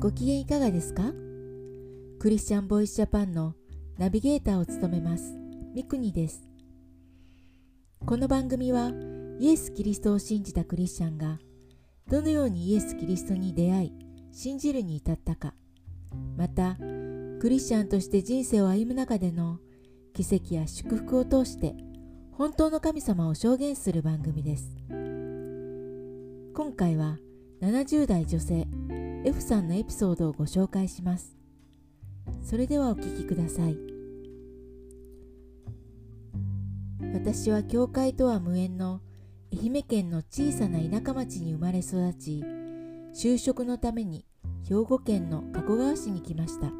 ご機嫌いかがですか？クリスチャンボイスジャパンのナビゲーターを務めますミクニです。この番組はイエス・キリストを信じたクリスチャンがどのようにイエス・キリストに出会い信じるに至ったかまたクリスチャンとして人生を歩む中での奇跡や祝福を通して本当の神様を証言する番組です。今回は70代女性 F さんのエピソードをご紹介します。それではお聞きください。私は教会とは無縁の愛媛県の小さな田舎町に生まれ育ち就職のために兵庫県の加古川市に来ました。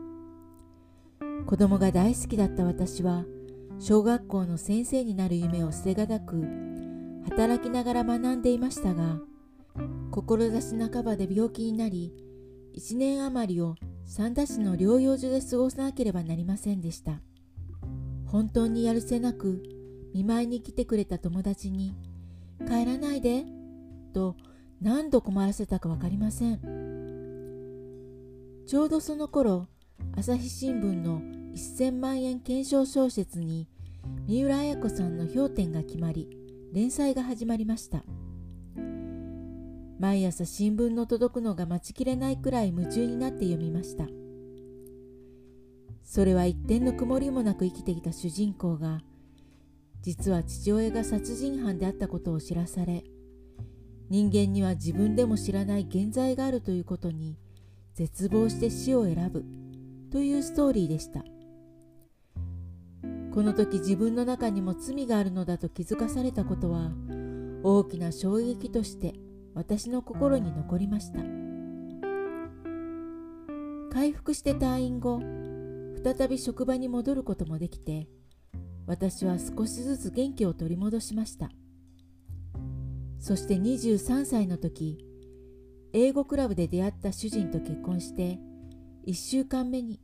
子供が大好きだった私は小学校の先生になる夢を捨てがたく働きながら学んでいましたが志半ばで病気になり1年余りを三田市の療養所で過ごさなければなりませんでした。本当にやるせなく見舞いに来てくれた友達に「帰らないで」と何度困らせたか分かりません。ちょうどその頃朝日新聞の1000万円懸賞小説に三浦綾子さんの評点が決まり連載が始まりました。毎朝新聞の届くのが待ちきれないくらい夢中になって読みました。それは一点の曇りもなく生きてきた主人公が実は父親が殺人犯であったことを知らされ人間には自分でも知らない現在があるということに絶望して死を選ぶというストーリーでした。この時自分の中にも罪があるのだと気づかされたことは大きな衝撃として私の心に残りました。回復して退院後再び職場に戻ることもできて私は少しずつ元気を取り戻しました。そして23歳の時英語クラブで出会った主人と結婚して1週間目に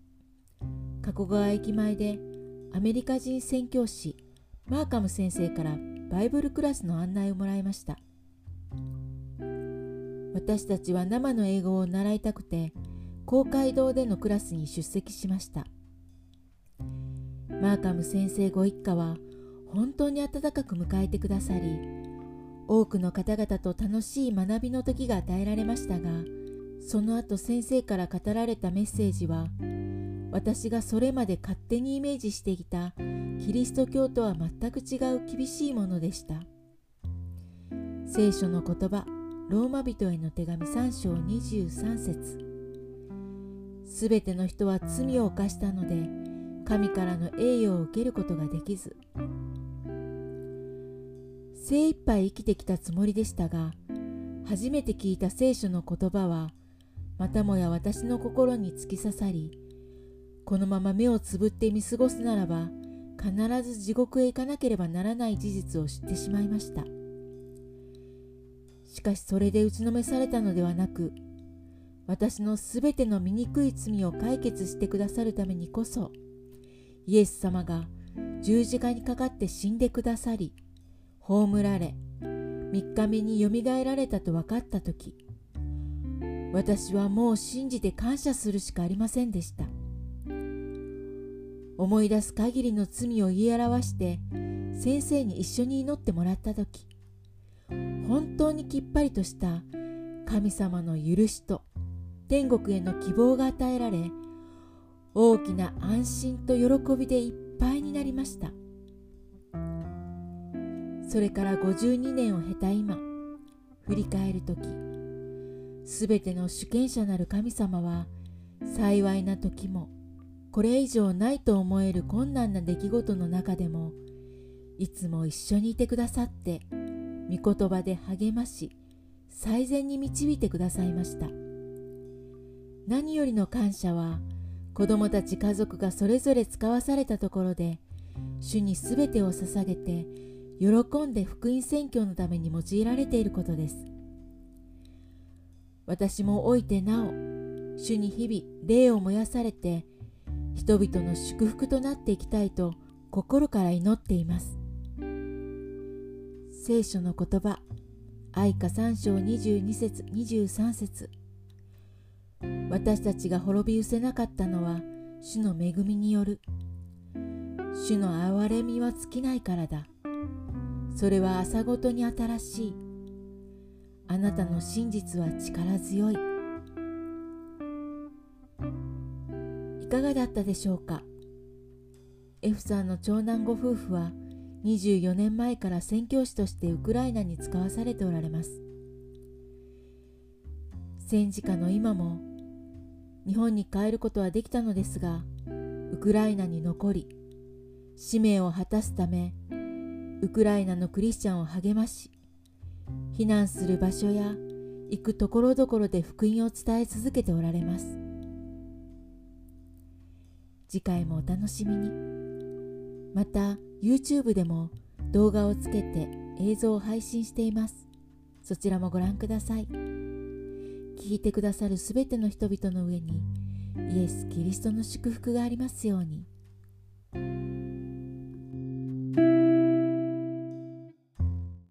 加古川駅前でアメリカ人宣教師マーカム先生からバイブルクラスの案内をもらいました。私たちは生の英語を習いたくて公会堂でのクラスに出席しました。マーカム先生ご一家は本当に温かく迎えてくださり多くの方々と楽しい学びの時が与えられましたがその後先生から語られたメッセージは私がそれまで勝手にイメージしていたキリスト教とは全く違う厳しいものでした。聖書の言葉ローマ人への手紙3章23節すべての人は罪を犯したので神からの栄誉を受けることができず精一杯生きてきたつもりでしたが初めて聞いた聖書の言葉はまたもや私の心に突き刺さりこのまま目をつぶって見過ごすならば必ず地獄へ行かなければならない事実を知ってしまいました。しかしそれで打ちのめされたのではなく私のすべての醜い罪を解決してくださるためにこそイエス様が十字架にかかって死んでくださり葬られ3日目によみがえられたと分かった時私はもう信じて感謝するしかありませんでした。思い出す限りの罪を言い表して先生に一緒に祈ってもらった時本当にきっぱりとした神様の許しと天国への希望が与えられ大きな安心と喜びでいっぱいになりました。それから52年を経た今振り返る時すべての主権者なる神様は幸いな時もこれ以上ないと思える困難な出来事の中でもいつも一緒にいてくださって御言葉で励まし最善に導いてくださいました。何よりの感謝は子供たち家族がそれぞれ使わされたところで主に全てを捧げて喜んで福音宣教のために用いられていることです。私もおいてなお主に日々霊を燃やされて人々の祝福となっていきたいと心から祈っています。聖書の言葉。愛歌3章22節23節。私たちが滅び失せなかったのは主の恵みによる。主の憐れみは尽きないからだ。それは朝ごとに新しい。あなたの真実は力強い。いかがだったでしょうか？F さんの長男ご夫婦は24年前から宣教師としてウクライナに使わされておられます。戦時下の今も日本に帰ることはできたのですがウクライナに残り使命を果たすためウクライナのクリスチャンを励まし避難する場所や行くところどころで福音を伝え続けておられます。次回もお楽しみに。また YouTube でも動画をつけて映像を配信していますそちらもご覧ください聞いてくださるすべての人々の上にイエス・キリストの祝福がありますように。